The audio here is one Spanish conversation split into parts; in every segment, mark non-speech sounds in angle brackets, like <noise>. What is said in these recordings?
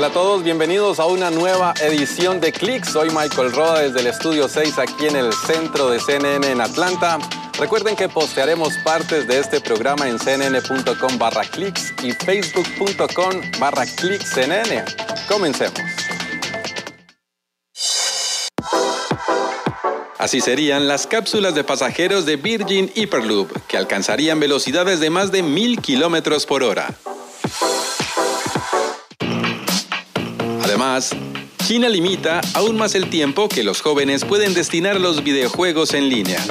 Hola a todos, bienvenidos a una nueva edición de Click. Soy Michael Roda desde el estudio 6 aquí en el centro de CNN en Atlanta. Recuerden que postearemos partes de este programa en cnn.com barra clicks y facebook.com barra cnn. Comencemos. Así serían las cápsulas de pasajeros de Virgin Hyperloop, que alcanzarían velocidades de más de mil kilómetros por hora. Además, China limita aún más el tiempo que los jóvenes pueden destinar a los videojuegos en línea.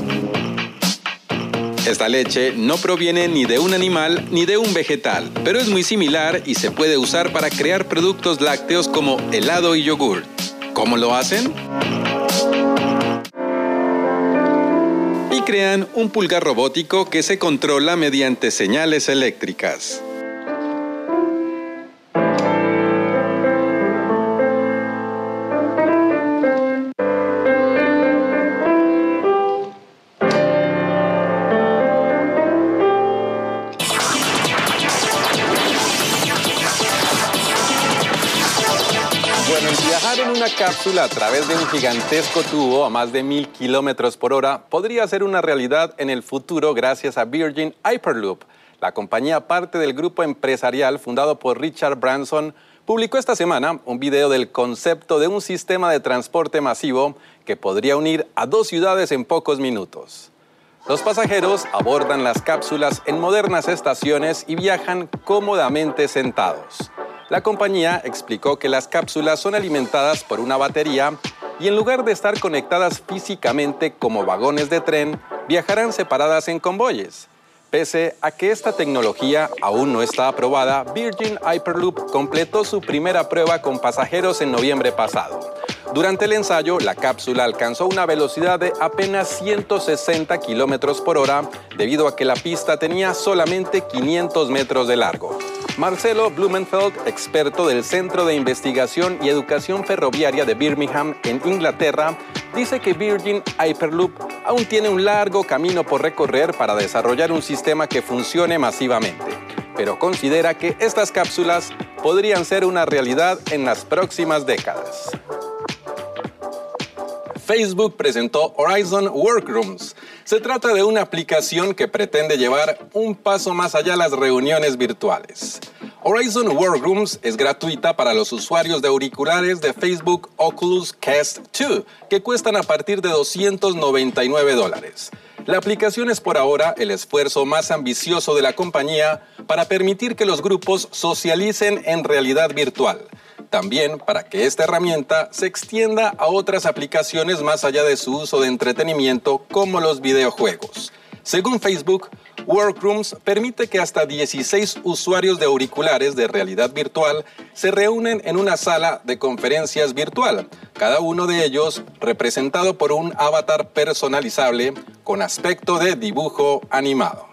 Esta leche no proviene ni de un animal ni de un vegetal, pero es muy similar y se puede usar para crear productos lácteos como helado y yogur. ¿Cómo lo hacen? Y crean un pulgar robótico que se controla mediante señales eléctricas. Viajar en una cápsula a través de un gigantesco tubo a más de mil kilómetros por hora podría ser una realidad en el futuro gracias a Virgin Hyperloop. La compañía parte del grupo empresarial fundado por Richard Branson publicó esta semana un video del concepto de un sistema de transporte masivo que podría unir a dos ciudades en pocos minutos. Los pasajeros abordan las cápsulas en modernas estaciones y viajan cómodamente sentados. La compañía explicó que las cápsulas son alimentadas por una batería y en lugar de estar conectadas físicamente como vagones de tren, viajarán separadas en convoyes. Pese a que esta tecnología aún no está aprobada, Virgin Hyperloop completó su primera prueba con pasajeros en noviembre pasado. Durante el ensayo, la cápsula alcanzó una velocidad de apenas 160 kilómetros por hora debido a que la pista tenía solamente 500 metros de largo. Marcelo Blumenfeld, experto del Centro de Investigación y Educación Ferroviaria de Birmingham, en Inglaterra, dice que Virgin Hyperloop aún tiene un largo camino por recorrer para desarrollar un sistema que funcione masivamente, pero considera que estas cápsulas podrían ser una realidad en las próximas décadas. Facebook presentó Horizon Workrooms. Se trata de una aplicación que pretende llevar un paso más allá las reuniones virtuales. Horizon Workrooms es gratuita para los usuarios de auriculares de Facebook Oculus Cast 2, que cuestan a partir de 299 dólares. La aplicación es por ahora el esfuerzo más ambicioso de la compañía para permitir que los grupos socialicen en realidad virtual también para que esta herramienta se extienda a otras aplicaciones más allá de su uso de entretenimiento como los videojuegos. Según Facebook, Workrooms permite que hasta 16 usuarios de auriculares de realidad virtual se reúnen en una sala de conferencias virtual, cada uno de ellos representado por un avatar personalizable con aspecto de dibujo animado.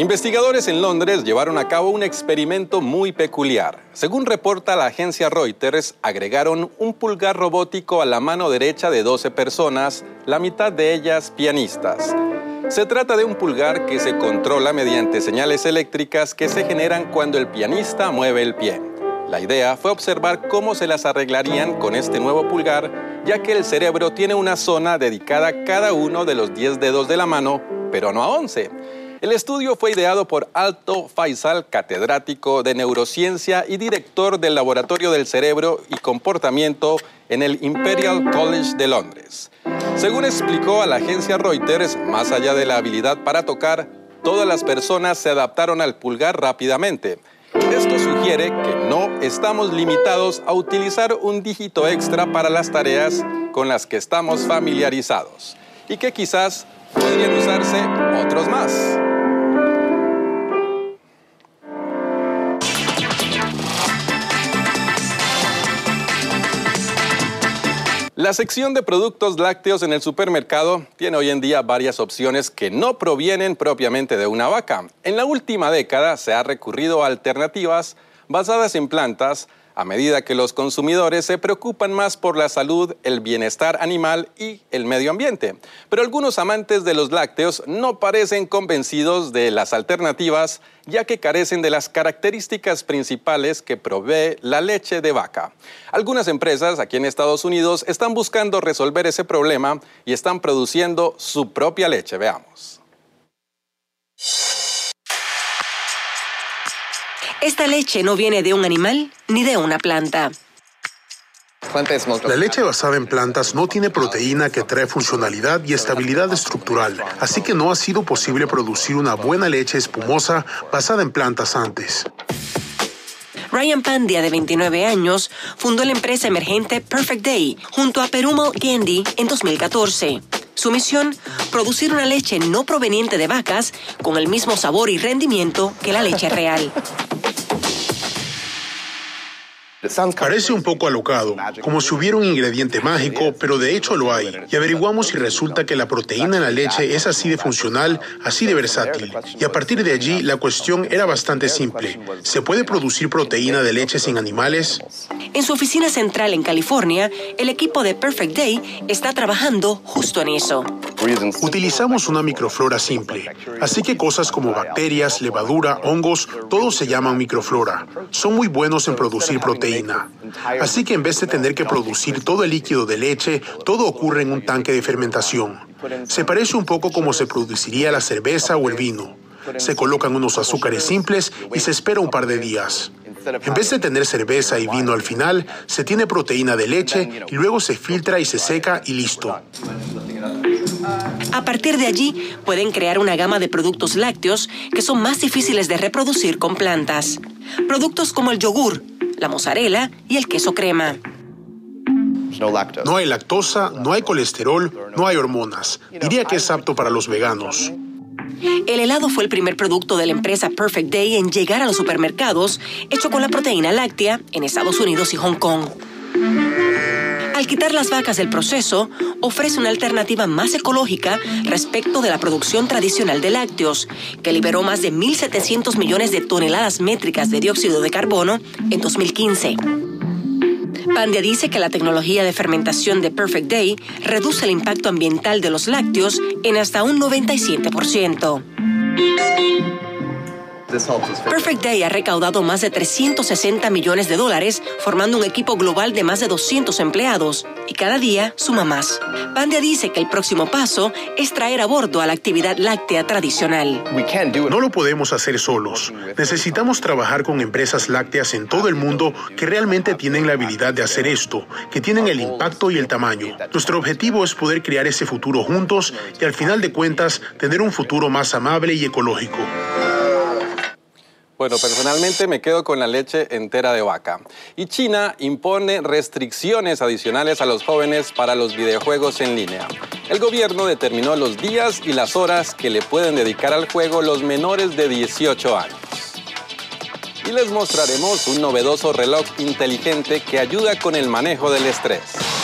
Investigadores en Londres llevaron a cabo un experimento muy peculiar. Según reporta la agencia Reuters, agregaron un pulgar robótico a la mano derecha de 12 personas, la mitad de ellas pianistas. Se trata de un pulgar que se controla mediante señales eléctricas que se generan cuando el pianista mueve el pie. La idea fue observar cómo se las arreglarían con este nuevo pulgar, ya que el cerebro tiene una zona dedicada a cada uno de los 10 dedos de la mano, pero no a 11. El estudio fue ideado por Alto Faisal, catedrático de neurociencia y director del Laboratorio del Cerebro y Comportamiento en el Imperial College de Londres. Según explicó a la agencia Reuters, más allá de la habilidad para tocar, todas las personas se adaptaron al pulgar rápidamente. Esto sugiere que no estamos limitados a utilizar un dígito extra para las tareas con las que estamos familiarizados y que quizás podrían usarse otros más. La sección de productos lácteos en el supermercado tiene hoy en día varias opciones que no provienen propiamente de una vaca. En la última década se ha recurrido a alternativas basadas en plantas a medida que los consumidores se preocupan más por la salud, el bienestar animal y el medio ambiente. Pero algunos amantes de los lácteos no parecen convencidos de las alternativas, ya que carecen de las características principales que provee la leche de vaca. Algunas empresas aquí en Estados Unidos están buscando resolver ese problema y están produciendo su propia leche. Veamos. Esta leche no viene de un animal ni de una planta. La leche basada en plantas no tiene proteína que trae funcionalidad y estabilidad estructural, así que no ha sido posible producir una buena leche espumosa basada en plantas antes. Ryan Pandia, de 29 años, fundó la empresa emergente Perfect Day junto a Perumal Candy en 2014. Su misión, producir una leche no proveniente de vacas con el mismo sabor y rendimiento que la leche real. <laughs> Parece un poco alocado, como si hubiera un ingrediente mágico, pero de hecho lo hay. Y averiguamos si resulta que la proteína en la leche es así de funcional, así de versátil. Y a partir de allí, la cuestión era bastante simple. ¿Se puede producir proteína de leche sin animales? En su oficina central en California, el equipo de Perfect Day está trabajando justo en eso. Utilizamos una microflora simple, así que cosas como bacterias, levadura, hongos, todos se llaman microflora. Son muy buenos en producir proteína. Así que en vez de tener que producir todo el líquido de leche, todo ocurre en un tanque de fermentación. Se parece un poco como se produciría la cerveza o el vino. Se colocan unos azúcares simples y se espera un par de días. En vez de tener cerveza y vino al final, se tiene proteína de leche y luego se filtra y se seca y listo. A partir de allí, pueden crear una gama de productos lácteos que son más difíciles de reproducir con plantas. Productos como el yogur, la mozzarella y el queso crema. No hay lactosa, no hay colesterol, no hay hormonas. Diría que es apto para los veganos. El helado fue el primer producto de la empresa Perfect Day en llegar a los supermercados, hecho con la proteína láctea en Estados Unidos y Hong Kong. Al quitar las vacas del proceso, ofrece una alternativa más ecológica respecto de la producción tradicional de lácteos, que liberó más de 1.700 millones de toneladas métricas de dióxido de carbono en 2015. Pandia dice que la tecnología de fermentación de Perfect Day reduce el impacto ambiental de los lácteos en hasta un 97%. Perfect Day ha recaudado más de 360 millones de dólares, formando un equipo global de más de 200 empleados, y cada día suma más. Pandia dice que el próximo paso es traer a bordo a la actividad láctea tradicional. No lo podemos hacer solos. Necesitamos trabajar con empresas lácteas en todo el mundo que realmente tienen la habilidad de hacer esto, que tienen el impacto y el tamaño. Nuestro objetivo es poder crear ese futuro juntos y al final de cuentas tener un futuro más amable y ecológico. Bueno, personalmente me quedo con la leche entera de vaca. Y China impone restricciones adicionales a los jóvenes para los videojuegos en línea. El gobierno determinó los días y las horas que le pueden dedicar al juego los menores de 18 años. Y les mostraremos un novedoso reloj inteligente que ayuda con el manejo del estrés.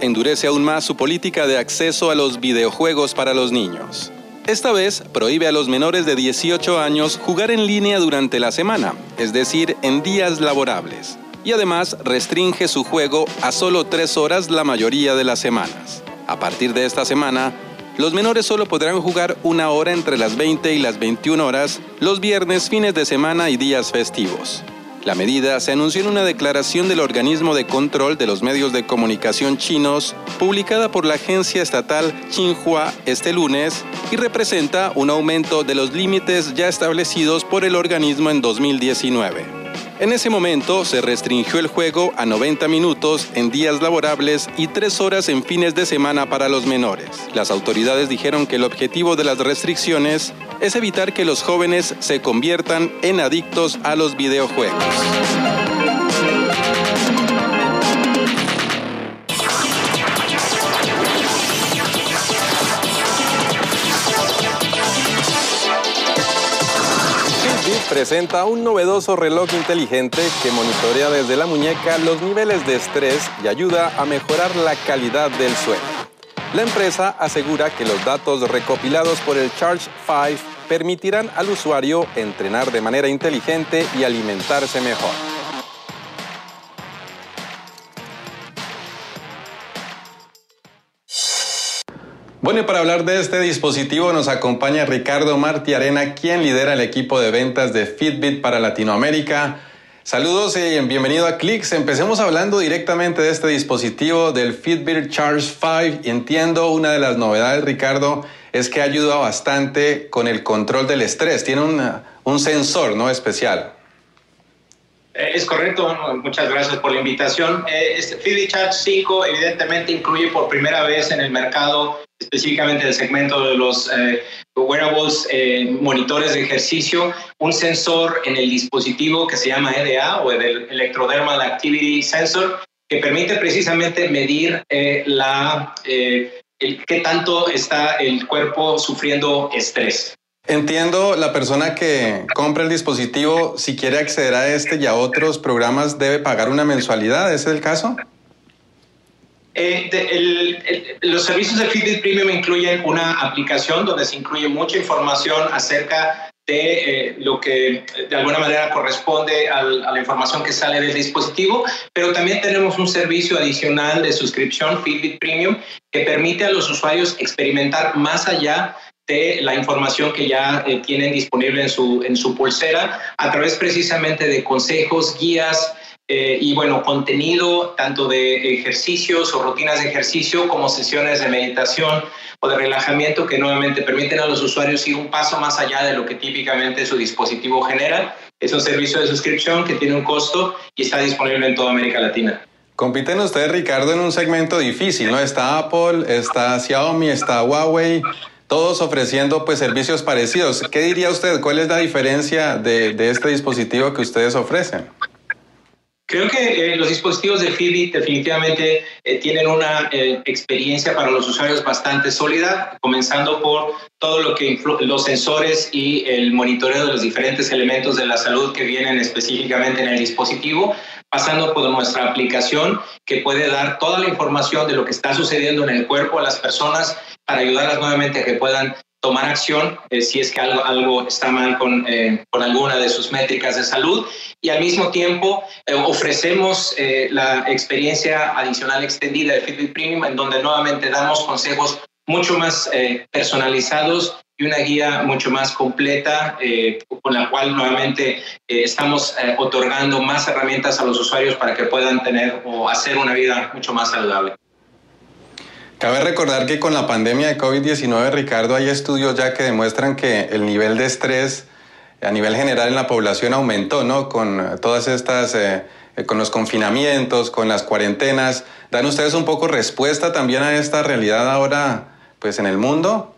Endurece aún más su política de acceso a los videojuegos para los niños. Esta vez prohíbe a los menores de 18 años jugar en línea durante la semana, es decir, en días laborables. Y además restringe su juego a solo tres horas la mayoría de las semanas. A partir de esta semana, los menores solo podrán jugar una hora entre las 20 y las 21 horas los viernes, fines de semana y días festivos. La medida se anunció en una declaración del organismo de control de los medios de comunicación chinos, publicada por la agencia estatal Xinhua este lunes, y representa un aumento de los límites ya establecidos por el organismo en 2019. En ese momento se restringió el juego a 90 minutos en días laborables y 3 horas en fines de semana para los menores. Las autoridades dijeron que el objetivo de las restricciones es evitar que los jóvenes se conviertan en adictos a los videojuegos. presenta un novedoso reloj inteligente que monitorea desde la muñeca los niveles de estrés y ayuda a mejorar la calidad del sueño. La empresa asegura que los datos recopilados por el Charge 5 permitirán al usuario entrenar de manera inteligente y alimentarse mejor. Bueno, y para hablar de este dispositivo nos acompaña Ricardo Martí Arena, quien lidera el equipo de ventas de Fitbit para Latinoamérica. Saludos y bienvenido a Clicks. Empecemos hablando directamente de este dispositivo del Fitbit Charge 5. Y entiendo una de las novedades, Ricardo, es que ayuda bastante con el control del estrés. Tiene un sensor ¿no? especial. Es correcto, muchas gracias por la invitación. Eh, este Fitbit Charge 5 evidentemente incluye por primera vez en el mercado específicamente el segmento de los eh, wearables, eh, monitores de ejercicio, un sensor en el dispositivo que se llama EDA o el Electrodermal Activity Sensor, que permite precisamente medir eh, la, qué tanto está el cuerpo sufriendo estrés. Entiendo, la persona que compra el dispositivo, si quiere acceder a este y a otros programas, debe pagar una mensualidad, ¿ese es el caso? Eh, los servicios de Fitbit Premium incluyen una aplicación donde se incluye mucha información acerca de eh, lo que de alguna manera corresponde a la información que sale del dispositivo, pero también tenemos un servicio adicional de suscripción Fitbit Premium que permite a los usuarios experimentar más allá de la información que ya eh, tienen disponible en su, en su pulsera a través precisamente de consejos, guías, eh, y bueno, contenido tanto de ejercicios o rutinas de ejercicio como sesiones de meditación o de relajamiento que nuevamente permiten a los usuarios ir un paso más allá de lo que típicamente su dispositivo genera. Es un servicio de suscripción que tiene un costo y está disponible en toda América Latina. Compiten ustedes, Ricardo, en un segmento difícil, ¿no? Está Apple, está Xiaomi, está Huawei, todos ofreciendo pues servicios parecidos. ¿Qué diría usted? ¿Cuál es la diferencia de, de este dispositivo que ustedes ofrecen? Creo que eh, los dispositivos de Fitbit definitivamente eh, tienen una eh, experiencia para los usuarios bastante sólida, comenzando por todo lo que los sensores y el monitoreo de los diferentes elementos de la salud que vienen específicamente en el dispositivo, pasando por nuestra aplicación que puede dar toda la información de lo que está sucediendo en el cuerpo a las personas para ayudarlas nuevamente a que puedan tomar acción eh, si es que algo, algo está mal con, eh, con, alguna de sus métricas de salud y al mismo tiempo eh, ofrecemos la experiencia adicional extendida de Fitbit Premium en donde nuevamente damos consejos mucho más personalizados y una guía mucho más completa con la cual nuevamente estamos otorgando más herramientas a los usuarios para que puedan tener o hacer una vida mucho más saludable. Cabe recordar que con la pandemia de COVID-19, Ricardo, hay estudios ya que demuestran que el nivel de estrés a nivel general en la población aumentó, ¿no? Con todas estas, eh, con los confinamientos, con las cuarentenas. ¿Dan ustedes un poco respuesta también a esta realidad ahora, pues, en el mundo?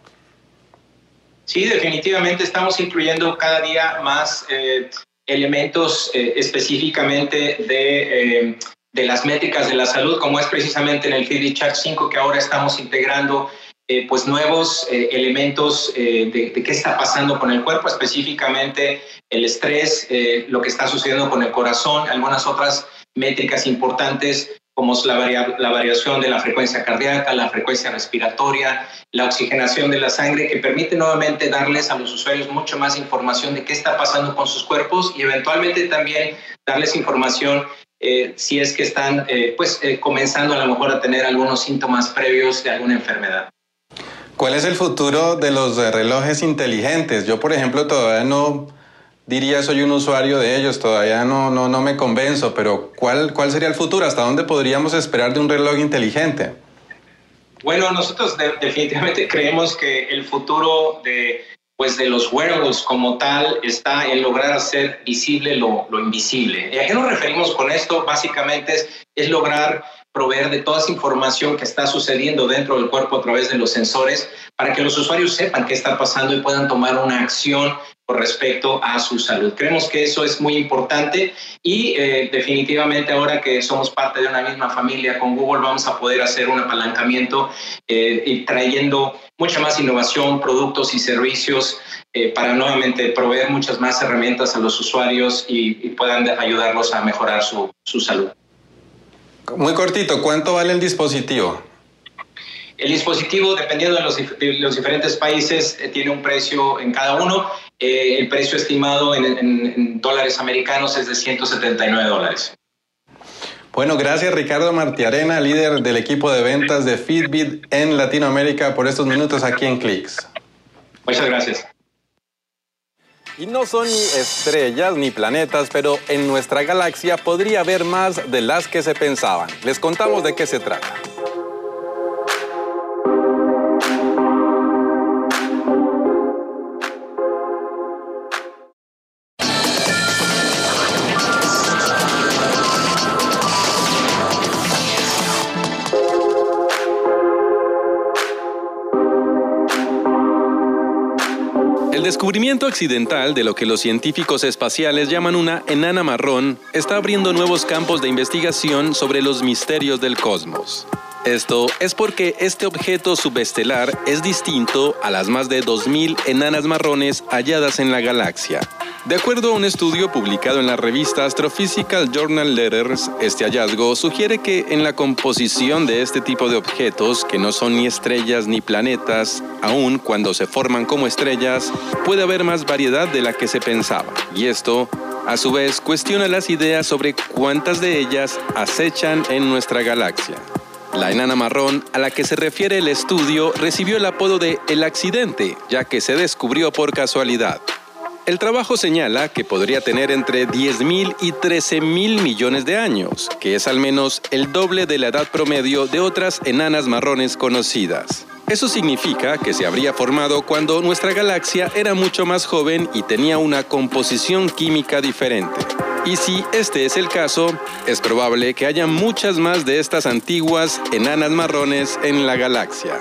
Sí, definitivamente estamos incluyendo cada día más eh, elementos eh, específicamente de de las métricas de la salud, como es precisamente en el Fitbit Chart 5 que ahora estamos integrando eh, pues nuevos eh, elementos eh, de, qué está pasando con el cuerpo, específicamente el estrés, lo que está sucediendo con el corazón, algunas otras métricas importantes como es la, la variación de la frecuencia cardíaca, la frecuencia respiratoria, la oxigenación de la sangre, que permite nuevamente darles a los usuarios mucho más información de qué está pasando con sus cuerpos y eventualmente también darles información eh, si es que están eh, pues, eh, comenzando a lo mejor a tener algunos síntomas previos de alguna enfermedad. ¿Cuál es el futuro de los relojes inteligentes? Yo, por ejemplo, todavía no diría soy un usuario de ellos, todavía no, no, no me convenzo, pero ¿cuál, ¿cuál sería el futuro? ¿Hasta dónde podríamos esperar de un reloj inteligente? Bueno, nosotros definitivamente <laughs> creemos que el futuro de pues de los wearables como tal está en lograr hacer visible lo, lo invisible. ¿Y a qué nos referimos con esto? Básicamente es, es lograr proveer de toda esa información que está sucediendo dentro del cuerpo a través de los sensores para que los usuarios sepan qué está pasando y puedan tomar una acción con respecto a su salud. Creemos que eso es muy importante y eh, definitivamente ahora que somos parte de una misma familia con Google vamos a poder hacer un apalancamiento eh, y trayendo mucha más innovación, productos y servicios eh, para nuevamente proveer muchas más herramientas a los usuarios y, puedan ayudarlos a mejorar su, su salud. Muy cortito, ¿cuánto vale el dispositivo? El dispositivo, dependiendo de los, los diferentes países, eh, tiene un precio en cada uno. Eh, el precio estimado en, dólares americanos es de 179 dólares. Bueno, gracias Ricardo Martiarena, líder del equipo de ventas de Fitbit en Latinoamérica, por estos minutos aquí en Clicks. Muchas gracias. Y no son ni estrellas ni planetas, pero en nuestra galaxia podría haber más de las que se pensaban. Les contamos de qué se trata. Descubrimiento accidental de lo que los científicos espaciales llaman una enana marrón está abriendo nuevos campos de investigación sobre los misterios del cosmos. Esto es porque este objeto subestelar es distinto a las más de 2.000 enanas marrones halladas en la galaxia. De acuerdo a un estudio publicado en la revista Astrophysical Journal Letters, este hallazgo sugiere que en la composición de este tipo de objetos, que no son ni estrellas ni planetas, aun cuando se forman como estrellas, puede haber más variedad de la que se pensaba. Y esto, a su vez, cuestiona las ideas sobre cuántas de ellas acechan en nuestra galaxia. La enana marrón a la que se refiere el estudio recibió el apodo de El accidente, ya que se descubrió por casualidad. El trabajo señala que podría tener entre 10.000 y 13.000 millones de años, que es al menos el doble de la edad promedio de otras enanas marrones conocidas. Eso significa que se habría formado cuando nuestra galaxia era mucho más joven y tenía una composición química diferente. Y si este es el caso, es probable que haya muchas más de estas antiguas enanas marrones en la galaxia.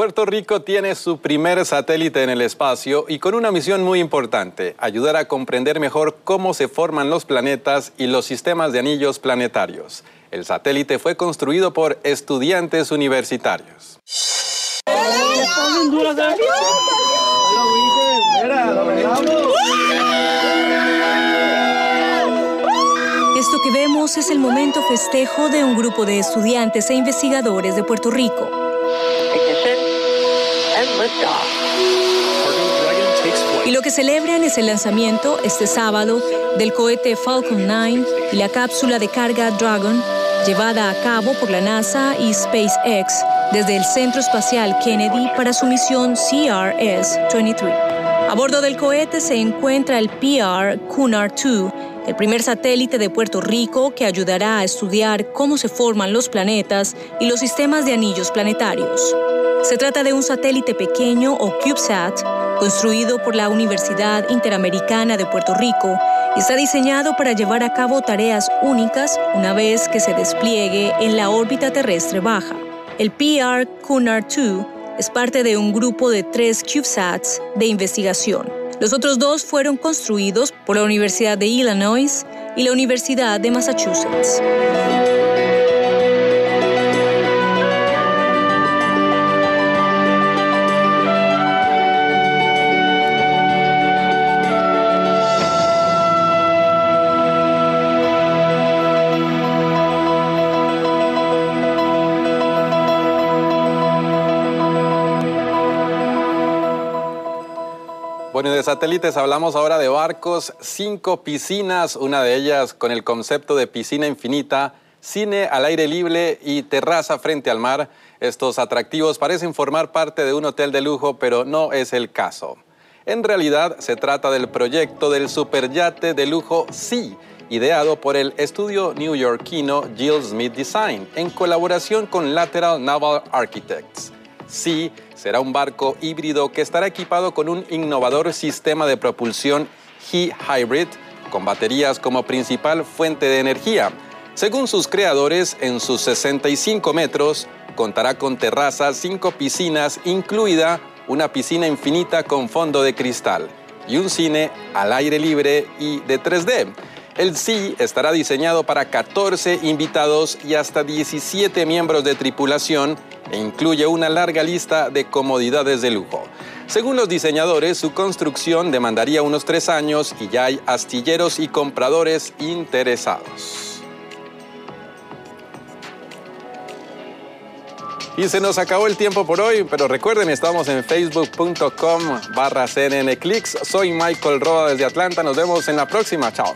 Puerto Rico tiene su primer satélite en el espacio y con una misión muy importante, ayudar a comprender mejor cómo se forman los planetas y los sistemas de anillos planetarios. El satélite fue construido por estudiantes universitarios. Esto que vemos es el momento festejo de un grupo de estudiantes e investigadores de Puerto Rico. Y lo que celebran es el lanzamiento este sábado del cohete Falcon 9 y la cápsula de carga Dragon llevada a cabo por la NASA y SpaceX desde el Centro Espacial Kennedy para su misión CRS-23. A bordo del cohete se encuentra el PR Cunard-2, el primer satélite de Puerto Rico que ayudará a estudiar cómo se forman los planetas y los sistemas de anillos planetarios. Se trata de un satélite pequeño o CubeSat construido por la Universidad Interamericana de Puerto Rico está diseñado para llevar a cabo tareas únicas una vez que se despliegue en la órbita terrestre baja. El PR Cunard 2 es parte de un grupo de tres CubeSats de investigación. Los otros dos fueron construidos por la Universidad de Illinois y la Universidad de Massachusetts. Bueno, de satélites hablamos ahora de barcos, cinco piscinas, una de ellas con el concepto de piscina infinita, cine al aire libre y terraza frente al mar. Estos atractivos parecen formar parte de un hotel de lujo, pero no es el caso. En realidad se trata del proyecto del superyate de lujo Sea, ideado por el estudio newyorkino Jill Smith Design en colaboración con Lateral Naval Architects. Sí, será un barco híbrido que estará equipado con un innovador sistema de propulsión He-Hybrid con baterías como principal fuente de energía. Según sus creadores, en sus 65 metros contará con terrazas, cinco piscinas, incluida una piscina infinita con fondo de cristal y un cine al aire libre y de 3D. El Sea estará diseñado para 14 invitados y hasta 17 miembros de tripulación e incluye una larga lista de comodidades de lujo. Según los diseñadores, su construcción demandaría unos tres años y ya hay astilleros y compradores interesados. Y se nos acabó el tiempo por hoy, pero recuerden, estamos en facebook.com barra cnnclicks. Soy Michael Roa desde Atlanta. Nos vemos en la próxima. Chao.